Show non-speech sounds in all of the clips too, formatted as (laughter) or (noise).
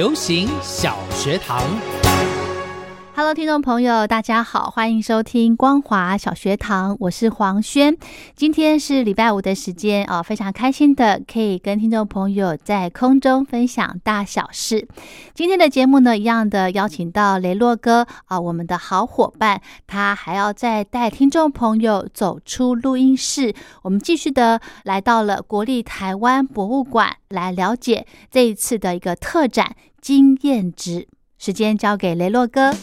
流行小学堂。Hello，听众朋友，大家好，欢迎收听光华小学堂，我是黄轩。今天是礼拜五的时间哦，非常开心的可以跟听众朋友在空中分享大小事。今天的节目呢，一样的邀请到雷洛哥啊，我们的好伙伴，他还要再带听众朋友走出录音室，我们继续的来到了国立台湾博物馆来了解这一次的一个特展经验值。时间交给雷洛哥。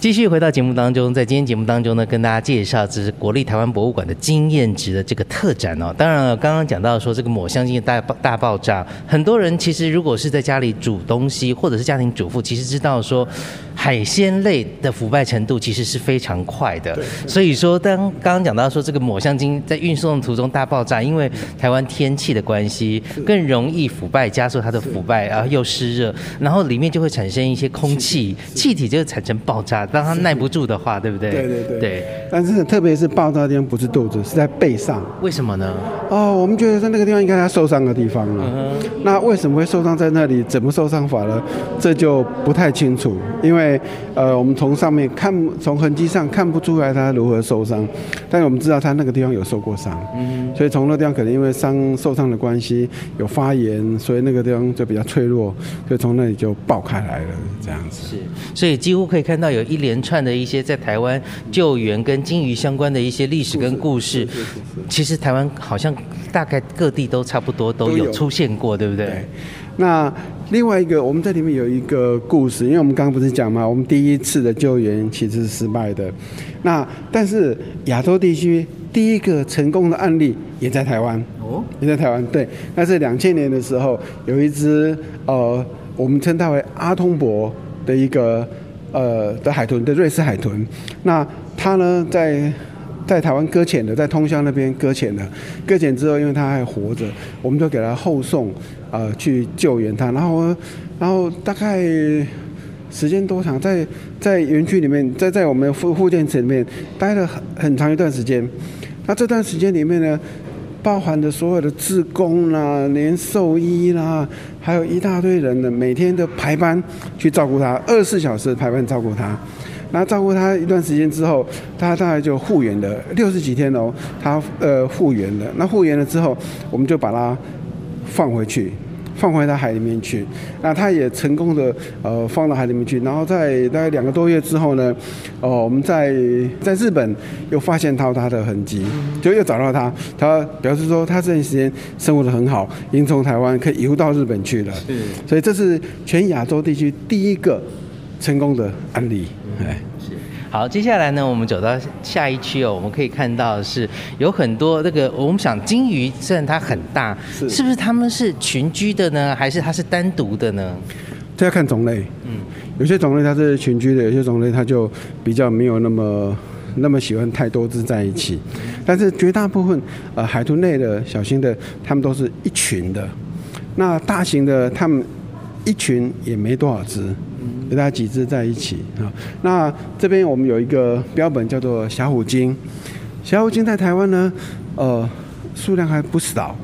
继续回到节目当中，在今天节目当中呢，跟大家介绍这是国立台湾博物馆的经验值的这个特展哦。当然了，刚刚讲到说这个抹香鲸的大大爆炸，很多人其实如果是在家里煮东西，或者是家庭主妇，其实知道说海鲜类的腐败程度其实是非常快的。所以说，当刚刚讲到说这个抹香鲸在运送途中大爆炸，因为台湾天气的关系，更容易腐败，加速它的腐败，然后又湿热，然后里面就会产生一些空气气体，就会产生爆炸。当他耐不住的话，对不对？对对对。对。但是特别是爆炸的地方不是肚子，是在背上。为什么呢？哦，我们觉得在那个地方应该他受伤的地方了。嗯。那为什么会受伤在那里？怎么受伤法呢？这就不太清楚。因为呃，我们从上面看，从痕迹上看不出来他如何受伤。但是我们知道他那个地方有受过伤。嗯。所以从那地方可能因为伤受伤的关系有发炎，所以那个地方就比较脆弱，所以从那里就爆开来了，这样子。是。所以几乎可以看到有一连串的一些在台湾救援跟鲸鱼相关的一些历史跟故事，其实台湾好像大概各地都差不多都有出现过，对不对？那另外一个，我们在里面有一个故事，因为我们刚刚不是讲嘛，我们第一次的救援其实是失败的。那但是亚洲地区第一个成功的案例也在台湾哦，也在台湾。对，那是两千年的时候，有一只呃，我们称它为阿通博的一个。呃的海豚的瑞士海豚，那它呢在在台湾搁浅的，在通宵那边搁浅的，搁浅之后，因为它还活着，我们就给它后送，呃去救援它，然后然后大概时间多长，在在园区里面，在在我们附附件城里面待了很很长一段时间，那这段时间里面呢。包含着所有的职工啦，连兽医啦，还有一大堆人呢，每天都排班去照顾他，二十四小时排班照顾他。那照顾他一段时间之后，他大概就复原了六十几天哦，他呃复原了。那复原了之后，我们就把它放回去。放回到海里面去，那它也成功的呃放到海里面去，然后在大概两个多月之后呢，哦，我们在在日本又发现到它的痕迹，就又找到它，它表示说它这段时间生活的很好，已经从台湾可以游到日本去了，所以这是全亚洲地区第一个成功的案例，哎。好，接下来呢，我们走到下一区哦，我们可以看到是有很多那个，我们想金鱼虽然它很大，是。不是它们是群居的呢，还是它是单独的呢？这要看种类，嗯，有些种类它是群居的，有些种类它就比较没有那么那么喜欢太多只在一起，但是绝大部分呃海豚类的小型的，它们都是一群的，那大型的它们一群也没多少只。给大家几只在一起啊？那这边我们有一个标本叫做小虎鲸，小虎鲸在台湾呢，呃，数量还不少。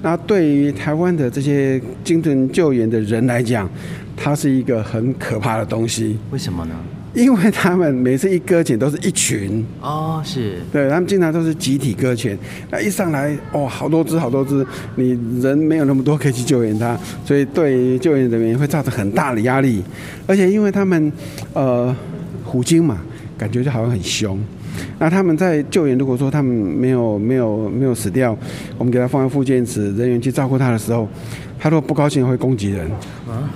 那对于台湾的这些鲸豚救援的人来讲，它是一个很可怕的东西。为什么呢？因为他们每次一搁浅都是一群，哦，是。对他们经常都是集体搁浅，那一上来哦，好多只好多只，你人没有那么多可以去救援它，所以对救援人员会造成很大的压力，而且因为他们呃虎鲸嘛，感觉就好像很凶。那他们在救援，如果说他们没有没有没有死掉，我们给他放在复健池，人员去照顾他的时候，他如果不高兴会攻击人，啊，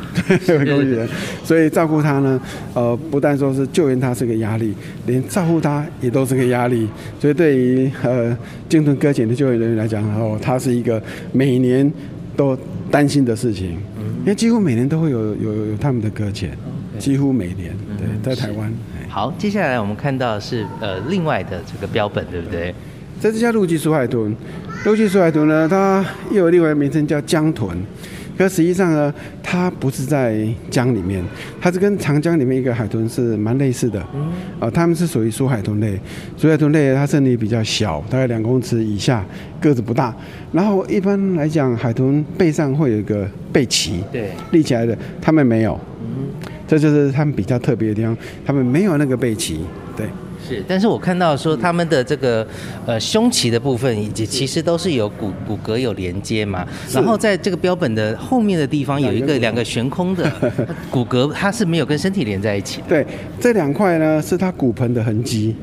对，(laughs) 会攻击人，所以照顾他呢，呃，不但说是救援他是个压力，连照顾他也都是个压力，所以对于呃鲸豚搁浅的救援人员来讲，哦，他是一个每年都担心的事情，因为几乎每年都会有有有他们的搁浅，几乎每年，对，在台湾。好，接下来我们看到是呃另外的这个标本，对不对？这只叫陆基鼠海豚，陆基鼠海豚呢，它又有另外一个名称叫江豚，可实际上呢，它不是在江里面，它是跟长江里面一个海豚是蛮类似的。嗯。啊，它们是属于鼠海豚类，鼠海豚类它身体比较小，大概两公尺以下，个子不大。然后一般来讲，海豚背上会有一个背鳍，对，立起来的，它们没有。这就是他们比较特别的地方，他们没有那个背鳍，对，是。但是我看到说他们的这个呃胸鳍的部分，以及其实都是有骨骨骼有连接嘛。然后在这个标本的后面的地方有一个两个悬空的 (laughs) 骨骼，它是没有跟身体连在一起。对，这两块呢是它骨盆的痕迹，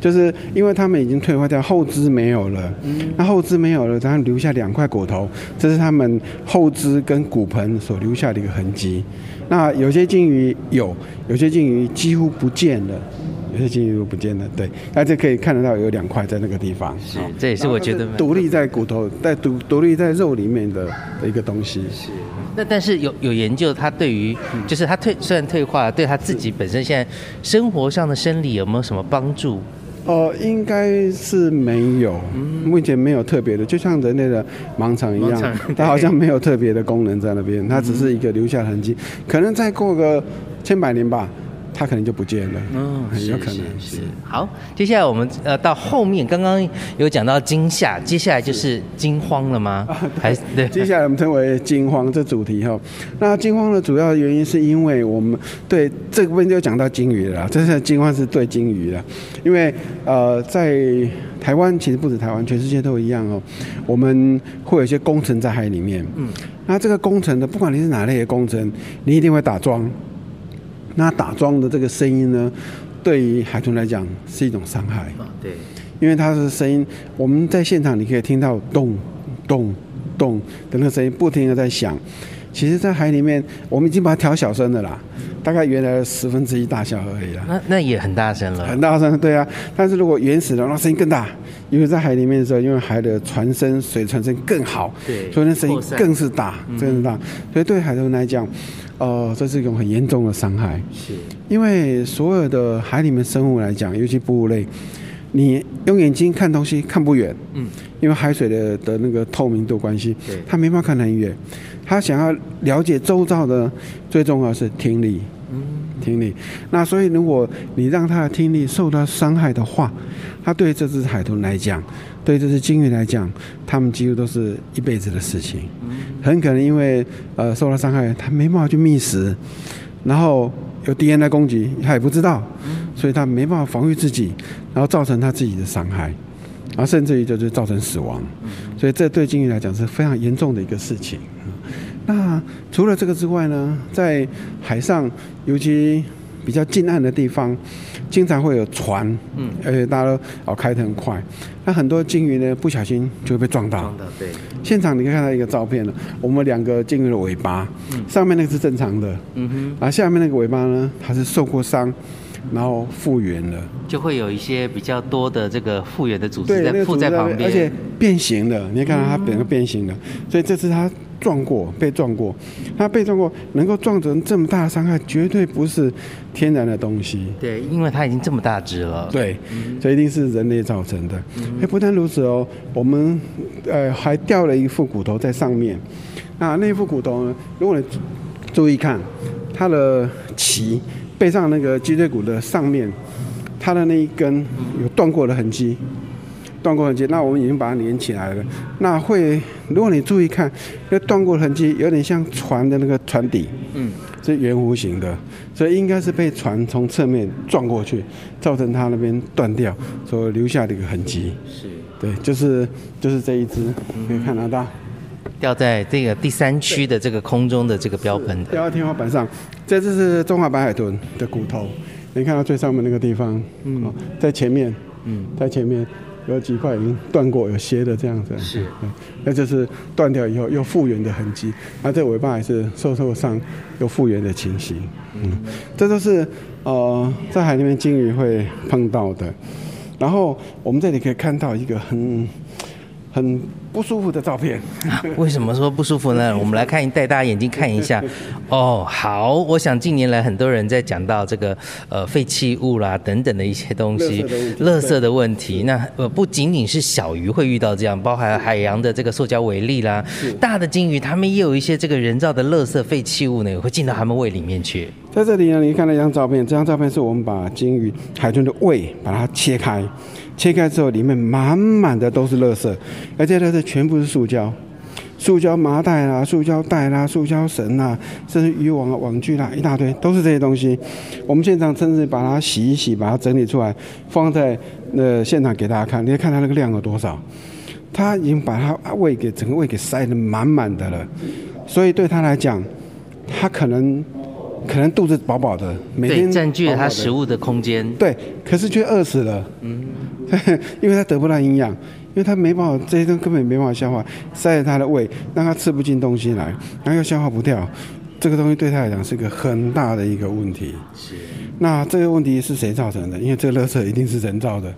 就是因为他们已经退化掉，后肢没有了。嗯。那后肢没有了，然后留下两块骨头，这是他们后肢跟骨盆所留下的一个痕迹。那有些鲸鱼有，有些鲸鱼几乎不见了，有些鲸鱼都不见了。对，那这可以看得到有两块在那个地方。是，这也是我觉得独立在骨头、在独独立在肉里面的的一个东西。是。那但是有有研究，它对于就是它退虽然退化，对它自己本身现在生活上的生理有没有什么帮助？哦，应该是没有，目前没有特别的，就像人类的盲肠一样，(laughs) 它好像没有特别的功能在那边，它只是一个留下痕迹，可能再过个千百年吧。它可能就不见了，嗯，很有可能是。好，接下来我们呃到后面，刚刚有讲到惊吓，接下来就是惊慌了吗？还是对？接下来我们称为惊慌这主题哈。那惊慌的主要原因是因为我们对这个问题就讲到鲸鱼了，这是惊慌是对鲸鱼了，因为呃在台湾其实不止台湾，全世界都一样哦。我们会有一些工程在海里面，嗯，那这个工程的不管你是哪类的工程，你一定会打桩。那打桩的这个声音呢，对于海豚来讲是一种伤害。对，因为它的声音，我们在现场你可以听到咚咚咚的那个声音不停的在响。其实，在海里面，我们已经把它调小声的啦，大概原来的十分之一大小而已啦。那那也很大声了。很大声，对啊。但是如果原始的，那声音更大，因为在海里面的时候，因为海的传声、水传声更好，对，所以那声音更是大，更是大。所以对海豚来讲。哦，这是一种很严重的伤害。是，因为所有的海里面生物来讲，尤其哺乳类，你用眼睛看东西看不远。嗯。因为海水的的那个透明度关系，对，他没办法看很远。他想要了解周遭的，最重要是听力。嗯。听力。那所以，如果你让他的听力受到伤害的话，他对这只海豚来讲。对这只鲸鱼来讲，他们几乎都是一辈子的事情。很可能因为呃受到伤害，他没办法去觅食，然后有敌人来攻击，他也不知道，所以它没办法防御自己，然后造成它自己的伤害，然后甚至于就是造成死亡。所以这对鲸鱼来讲是非常严重的一个事情。那除了这个之外呢，在海上，尤其比较近岸的地方。经常会有船，嗯，而且大家都哦开得很快，那很多鲸鱼呢不小心就会被撞到。撞到，对。现场你可以看到一个照片了，我们两个鲸鱼的尾巴，嗯，上面那个是正常的，嗯哼，然后下面那个尾巴呢，它是受过伤，然后复原了，就会有一些比较多的这个复原的组织在附在旁边，而且变形了，你看到它整个变形了，所以这次它。撞过，被撞过，它被撞过，能够撞成这么大的伤害，绝对不是天然的东西。对，因为它已经这么大只了。对，这一定是人类造成的。哎，不但如此哦，我们呃还掉了一副骨头在上面。那那副骨头呢？如果你注意看，它的鳍背上那个脊椎骨的上面，它的那一根有断过的痕迹。断过痕迹，那我们已经把它连起来了。那会，如果你注意看，那断过痕迹有点像船的那个船底，嗯，是圆弧形的，所以应该是被船从侧面撞过去，造成它那边断掉，所留下的一个痕迹。是，对，就是就是这一只，可以看得到。掉在这个第三区的这个空中的这个标本的，掉到天花板上。这只是中华白海豚的骨头，你看到最上面那个地方，嗯，在前面，嗯，在前面有几块已经断过，有斜的这样子，是，那就是断掉以后又复原的痕迹。那这尾巴也是受受伤又复原的情形，嗯，这都是呃在海里面鲸鱼会碰到的。然后我们这里可以看到一个很。很不舒服的照片，(laughs) 为什么说不舒服呢？(laughs) 我们来看，带大家眼睛看一下。哦，好，我想近年来很多人在讲到这个呃废弃物啦等等的一些东西，垃圾的问题。那呃不仅仅是小鱼会遇到这样，包含海洋的这个塑胶为例啦，大的鲸鱼它们也有一些这个人造的垃圾废弃物呢，也会进到它们胃里面去。在这里呢，你看那张照片，这张照片是我们把鲸鱼海豚的胃把它切开。切开之后，里面满满的都是垃圾，而且垃圾全部是塑胶，塑胶麻袋啦、塑胶袋啦、塑胶绳啦，甚至渔网啊、网具啦，一大堆都是这些东西。我们现场甚至把它洗一洗，把它整理出来，放在呃现场给大家看。你看它那个量有多少？它已经把它胃给整个胃给塞得满满的了，所以对他来讲，他可能。可能肚子饱饱的，每天占据了他食物的空间。对，可是却饿死了。嗯，(laughs) 因为他得不到营养，因为他没办法，这些东西根本没办法消化，塞在他的胃，让他吃不进东西来，然后又消化不掉。这个东西对他来讲是个很大的一个问题。是。那这个问题是谁造成的？因为这个垃圾一定是人造的。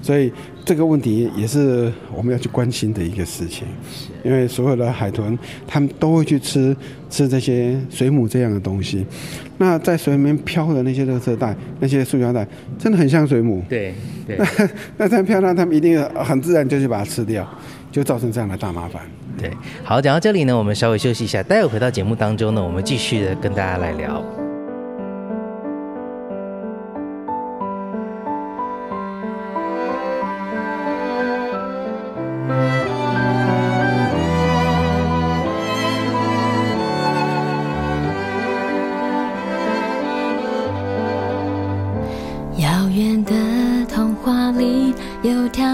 所以这个问题也是我们要去关心的一个事情，因为所有的海豚，它们都会去吃吃这些水母这样的东西。那在水里面漂的那些垃圾袋、那些塑胶袋，真的很像水母。对对。那那这漂亮，他们一定很自然就去把它吃掉，就造成这样的大麻烦。对。好，讲到这里呢，我们稍微休息一下，待会回到节目当中呢，我们继续的跟大家来聊。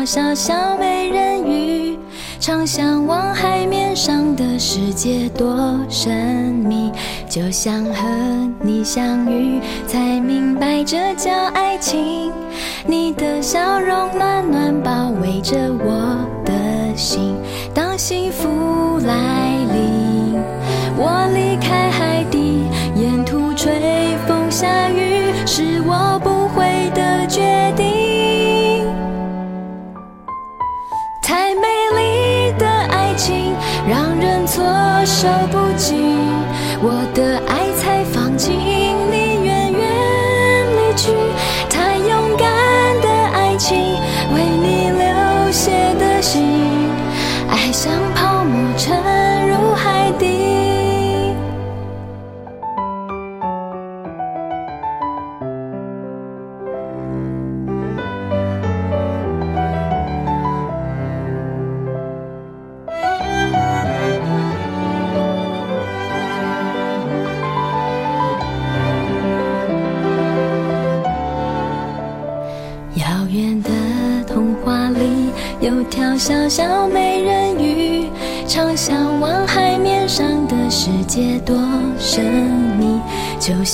小小美人鱼，常向往海面上的世界多神秘，就像和你相遇，才明白这叫爱情。你的笑容暖暖包围着我的心，当幸福来临，我离开海底，沿途吹风下雨，是我爱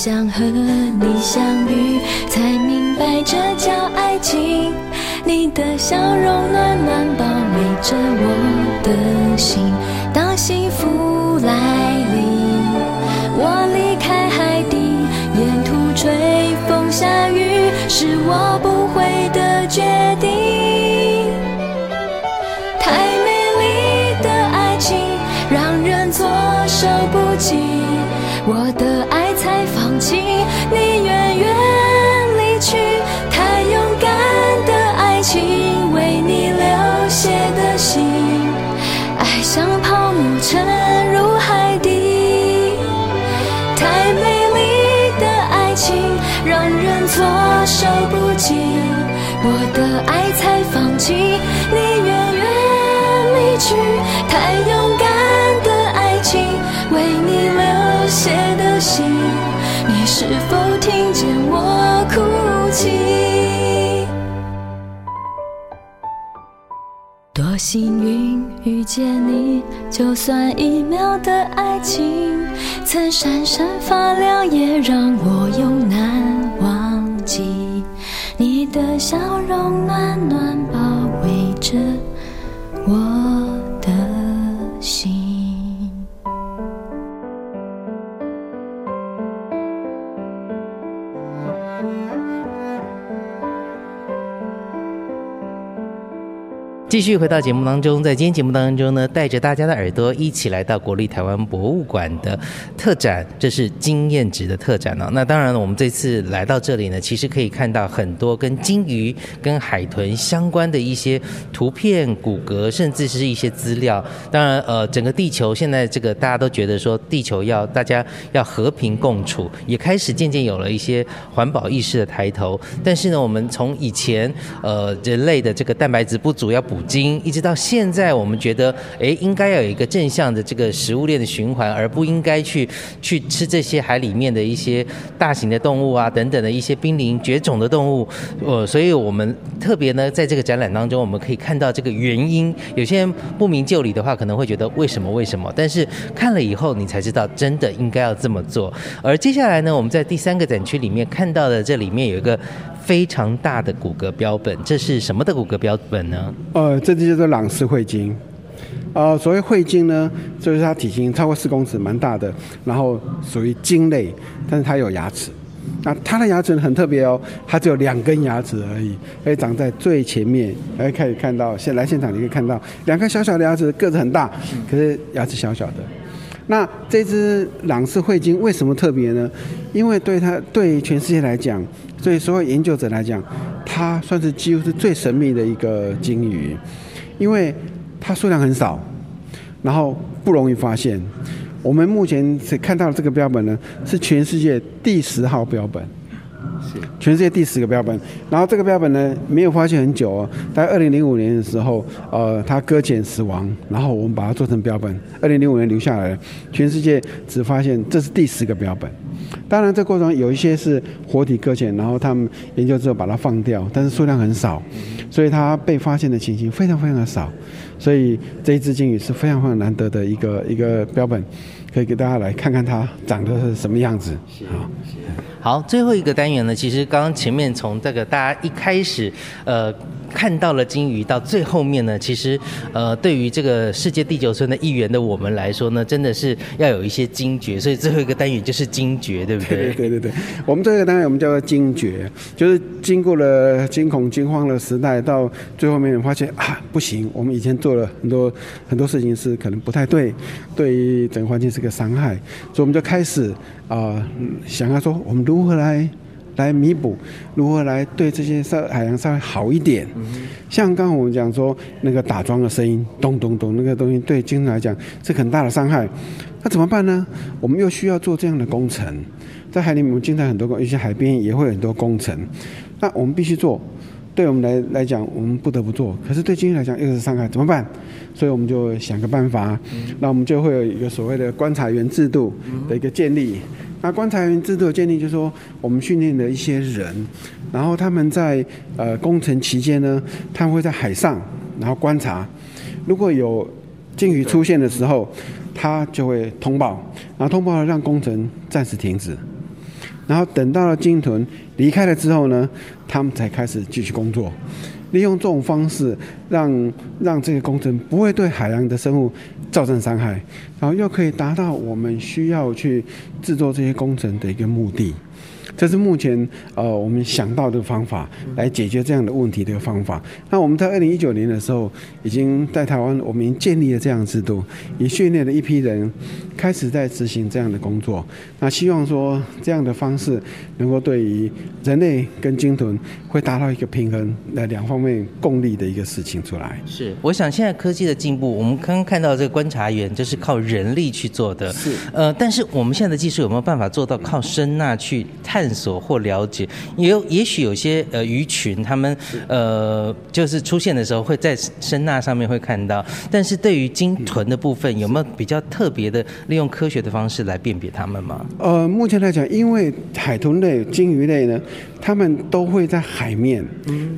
想和你相遇，才明白这叫爱情。你的笑容暖暖包围着我的心，当幸福来临，我离开海底，沿途吹风下雨，是我不幸运遇见你，就算一秒的爱情，曾闪闪发亮，也让我永难忘记。你的笑容暖暖包围着我继续回到节目当中，在今天节目当中呢，带着大家的耳朵一起来到国立台湾博物馆的特展，这是经验值的特展呢、那当然了，我们这次来到这里呢，其实可以看到很多跟鲸鱼、跟海豚相关的一些图片、骨骼，甚至是一些资料。当然，呃，整个地球现在这个大家都觉得说，地球要大家要和平共处，也开始渐渐有了一些环保意识的抬头。但是呢，我们从以前呃人类的这个蛋白质不足要补精，一直到现在，我们觉得诶应该要有一个正向的这个食物链的循环，而不应该去去吃这些海里面的一些大型的动物啊等等的一些濒临绝种的动物。呃，所以我们特别呢在这个展览当中，我们可以看到这个原因。有些人不明就里的话，可能会觉得为什么为什么？但是看了以后，你才知道真的应该要这么做。而接下来呢，我们在第三个展区里面看到的，这里面有一个非常大的骨骼标本，这是什么的骨骼标本呢？呃，这就叫做朗氏喙鲸。呃，所谓喙鲸呢，就是它体型超过四公尺，蛮大的，然后属于鲸类，但是它有牙齿。那它的牙齿很特别哦，它只有两根牙齿而已，而且长在最前面。哎，可以看到，现来现场你可以看到两颗小小的牙齿，个子很大，可是牙齿小小的。那这只朗氏喙鲸为什么特别呢？因为对它对全世界来讲，对所有研究者来讲，它算是几乎是最神秘的一个鲸鱼，因为它数量很少，然后不容易发现。我们目前所看到的这个标本呢，是全世界第十号标本，是全世界第十个标本。然后这个标本呢，没有发现很久哦，在二零零五年的时候，呃，它搁浅死亡，然后我们把它做成标本，二零零五年留下来了。全世界只发现这是第十个标本。当然，这过程中有一些是活体搁浅，然后他们研究之后把它放掉，但是数量很少，所以它被发现的情形非常非常的少。所以这一只鲸鱼是非常非常难得的一个一个标本，可以给大家来看看它长得是什么样子。好，好，最后一个单元呢，其实刚刚前面从这个大家一开始，呃。看到了鲸鱼，到最后面呢，其实，呃，对于这个世界地球村的一员的我们来说呢，真的是要有一些惊觉，所以最后一个单元就是惊觉，对不对？对对对，我们这个单元我们叫做惊觉，就是经过了惊恐惊慌的时代，到最后面发现啊，不行，我们以前做了很多很多事情是可能不太对，对于整个环境是个伤害，所以我们就开始啊、想要说我们如何来。来弥补，如何来对这些稍海洋稍微好一点？像刚刚我们讲说那个打桩的声音，咚咚咚，那个东西对鲸来讲是很大的伤害。那怎么办呢？我们又需要做这样的工程，在海里面我们经常很多工，一些海边也会有很多工程。那我们必须做，对我们来来讲，我们不得不做。可是对鲸鱼来讲又是伤害，怎么办？所以我们就想个办法，那我们就会有一个所谓的观察员制度的一个建立。那观察员制度的建立，就是说我们训练了一些人，然后他们在呃工程期间呢，他们会在海上然后观察，如果有鲸鱼出现的时候，他就会通报，然后通报了让工程暂时停止，然后等到了鲸豚离开了之后呢，他们才开始继续工作。利用这种方式让让这个工程不会对海洋的生物造成伤害，然后又可以达到我们需要去制作这些工程的一个目的。这是目前呃我们想到的方法来解决这样的问题的一个方法。那我们在二零一九年的时候，已经在台湾我们已经建立了这样的制度，也训练了一批人，开始在执行这样的工作。那希望说这样的方式能够对于人类跟鲸豚会达到一个平衡，那两方面共利的一个事情出来。是，我想现在科技的进步，我们刚刚看到这个观察员就是靠人力去做的，是呃，但是我们现在的技术有没有办法做到靠声呐去探索或了解？也有也许有些呃鱼群，他们呃就是出现的时候会在声呐上面会看到，但是对于鲸豚的部分，有没有比较特别的利用科学的方式来辨别它们吗？呃，目前来讲，因为海豚类、鲸鱼类呢，它们都会在海面，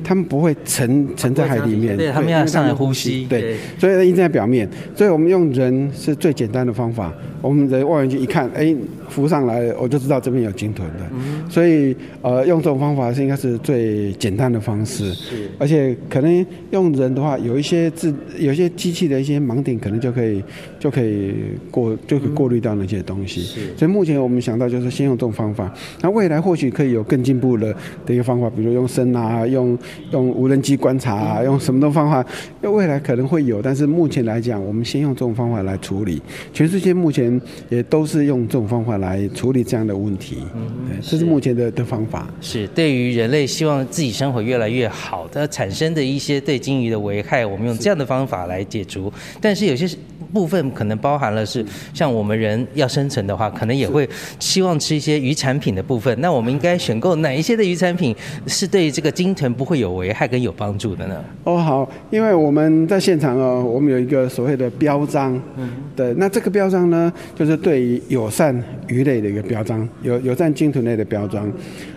它们不会沉沉在海里面，对，它们要上来呼吸，对，所以一直在表面，所以我们用人是最简单的方法，我们的望远镜一看，哎，浮上来，我就知道这边有鲸豚的，所以呃，用这种方法是应该是最简单的方式，而且可能用人的话，有一些自有一些机器的一些盲点，可能就可以就可以过就可以过滤掉那些东西，所以目前我们想到就是先用这种方法，那未来或许可以有更进步的的一个方法，比如用声啊，用用无人机观察啊，用什么的方法，那未来可能会有，但是目前来讲，我们先用这种方法来处理。全世界目前也都是用这种方法来处理这样的问题，嗯，这是目前的的方法。是对于人类希望自己生活越来越好的产生的一些对鲸鱼的危害，我们用这样的方法来解除。但是有些部分可能包含了是像我们人要生存的话，可能也会希望吃一些鱼产品的部分。那我们应该选购哪一些的鱼产品是对这个鲸豚不会有危害跟有帮助的呢？哦，好，因为我们在现场哦，我们有一个所谓的标章，嗯，对，那这个标章呢，就是对于友善鱼类的一个标章，有友善鲸豚类的标章。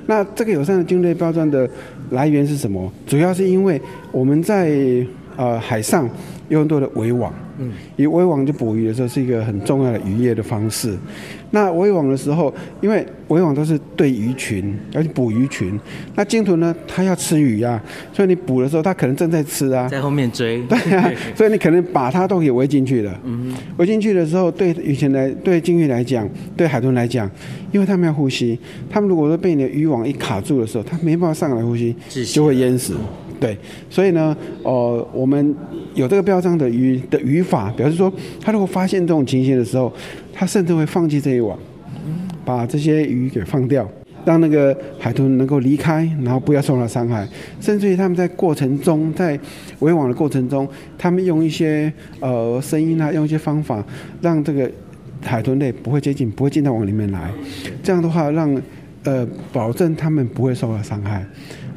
那这个友善的鲸类标章的来源是什么？主要是因为我们在呃海上有很多的围网，嗯，以围网就捕鱼的时候是一个很重要的渔业的方式。那围网的时候，因为围网都是对鱼群，要去捕鱼群。那鲸豚呢，它要吃鱼啊，所以你捕的时候，它可能正在吃啊，在后面追。(laughs) 对啊，所以你可能把它都给围进去了。嗯，围进去的时候，对以前来，对鲸鱼来讲，对海豚来讲，因为它们要呼吸，它们如果说被你的渔网一卡住的时候，它没办法上来呼吸，就会淹死。对，所以呢，呃，我们有这个标章的鱼的语法，表示说，他如果发现这种情形的时候，他甚至会放弃这一网，把这些鱼给放掉，让那个海豚能够离开，然后不要受到伤害。甚至于他们在过程中，在围网的过程中，他们用一些呃声音啊，用一些方法，让这个海豚类不会接近，不会进到网里面来。这样的话，让呃保证他们不会受到伤害。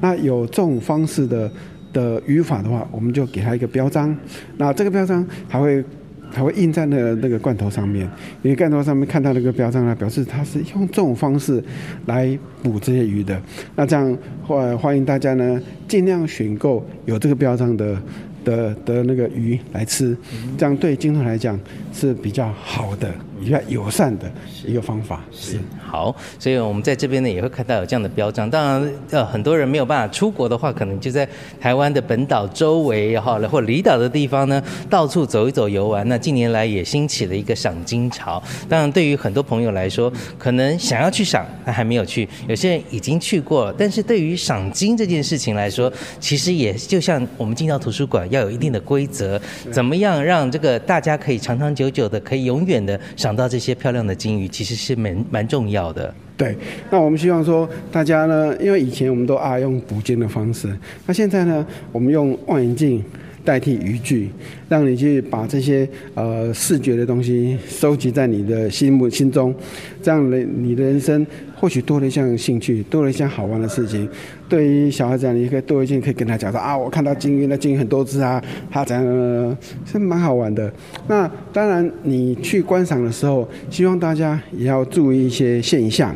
那有这种方式的的语法的话，我们就给它一个标章。那这个标章还会还会印在那那个罐头上面，因为罐头上面看到那个标章呢，表示它是用这种方式来捕这些鱼的。那这样欢欢迎大家呢，尽量选购有这个标章的的的那个鱼来吃，这样对鲸豚来讲是比较好的、比较友善的一个方法。是。好，所以我们在这边呢也会看到有这样的标章。当然，呃，很多人没有办法出国的话，可能就在台湾的本岛周围哈，或离岛的地方呢，到处走一走游玩。那近年来也兴起了一个赏金潮。当然，对于很多朋友来说，可能想要去赏，但还没有去；有些人已经去过了。但是对于赏金这件事情来说，其实也就像我们进到图书馆要有一定的规则，怎么样让这个大家可以长长久久的，可以永远的赏想到这些漂亮的金鱼，其实是蛮蛮重要。的，对，那我们希望说大家呢，因为以前我们都爱用捕鲸的方式，那现在呢，我们用望远镜代替渔具，让你去把这些呃视觉的东西收集在你的心目心中，这样你的人生或许多了一项兴趣，多了一项好玩的事情。对于小孩子，你可以多一件可以跟他讲说啊，我看到鲸鱼，那鲸鱼很多只啊，它怎样，是蛮好玩的。那当然，你去观赏的时候，希望大家也要注意一些现象，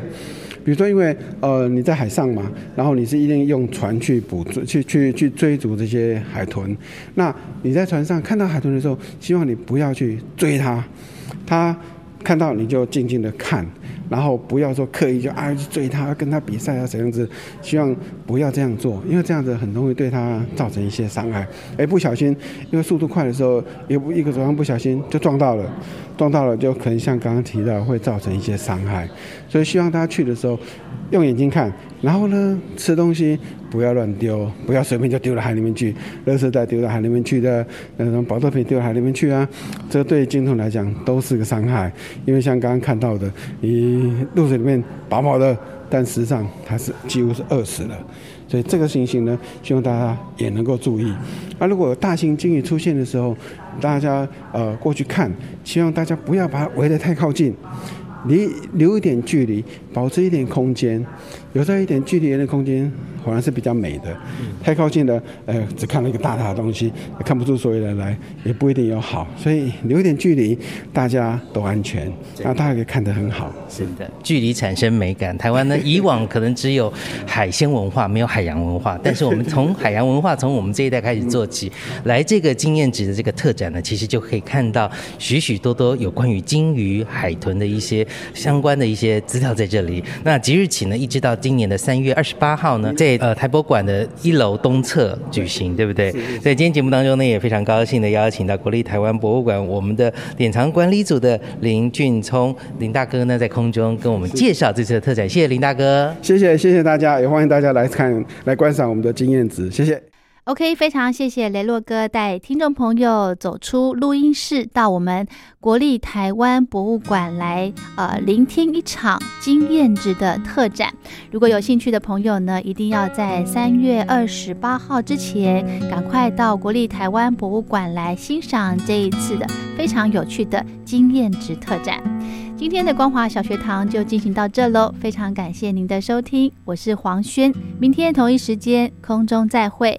比如说，因为呃你在海上嘛，然后你是一定用船去捕捉、去去去追逐这些海豚。那你在船上看到海豚的时候，希望你不要去追它，它看到你就静静的看。然后不要说刻意就啊去追它，跟它比赛啊怎样子，希望不要这样做，因为这样子很容易对它造成一些伤害。哎，不小心，因为速度快的时候，一不一个转弯不小心就撞到了，撞到了就可能像刚刚提到会造成一些伤害。所以希望大家去的时候用眼睛看，然后呢吃东西不要乱丢，不要随便就丢到海里面去，垃圾袋丢到海里面去的，那种保特瓶丢到海里面去啊，这对鲸豚来讲都是个伤害。因为像刚刚看到的，你。肚子里面饱饱的，但实际上它是几乎是饿死了，所以这个情形呢，希望大家也能够注意。那如果有大型鲸鱼出现的时候，大家呃过去看，希望大家不要把它围得太靠近，离留一点距离，保持一点空间，有时候一点距离、一点空间，反然是比较美的。太靠近了，呃，只看了一个大大的东西，看不出所以然来，也不一定有好。所以留一点距离，大家都安全，那大家可以看得很好。是的，距离产生美感。台湾呢，以往可能只有海鲜文化，没有海洋文化。但是我们从海洋文化，从我们这一代开始做起，来这个经验值的这个特展呢，其实就可以看到许许多多有关于鲸鱼、海豚的一些相关的一些资料在这里。那即日起呢，一直到今年的三月二十八号呢，在呃台博馆的一楼东侧举行，对不对？在今天节目当中呢，也非常高兴的邀请到国立台湾博物馆我们的典藏管理组的林俊聪林大哥呢，在空中跟我们介绍这次的特展。谢谢林大哥。谢谢谢谢大家，也欢迎大家来看来观赏我们的经验值。谢谢。OK，非常谢谢雷洛哥带听众朋友走出录音室，到我们国立台湾博物馆来，呃，聆听一场经验值的特展。如果有兴趣的朋友呢，一定要在三月二十八号之前，赶快到国立台湾博物馆来欣赏这一次的非常有趣的经验值特展。今天的光华小学堂就进行到这喽，非常感谢您的收听，我是黄轩，明天同一时间空中再会。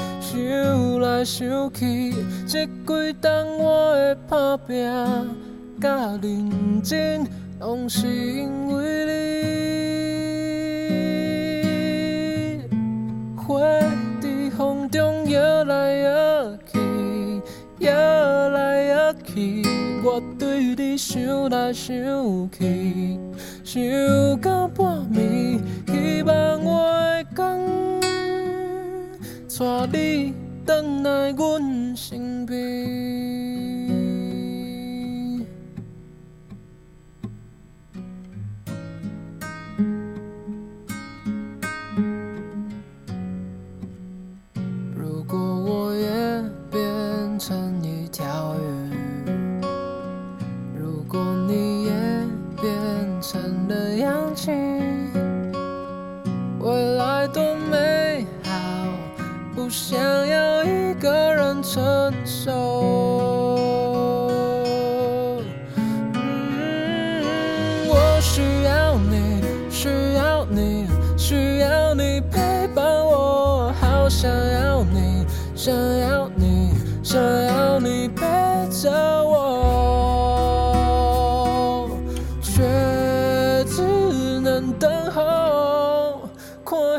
想来想去，这几冬我的打拼甲认真，拢是因为你。花在风中摇来摇去，摇来摇去，我对你想来想去，想到半暝，希望我的天。带你回来阮身边。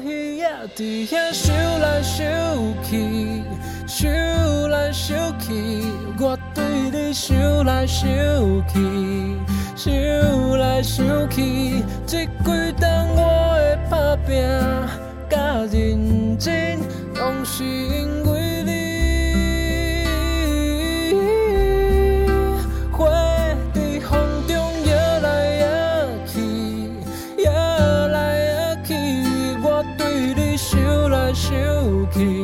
鱼仔伫遐游来游去，游来游去，我对你想来想去，想来想去，这几冬我的打拼甲认真，拢是因为 ti.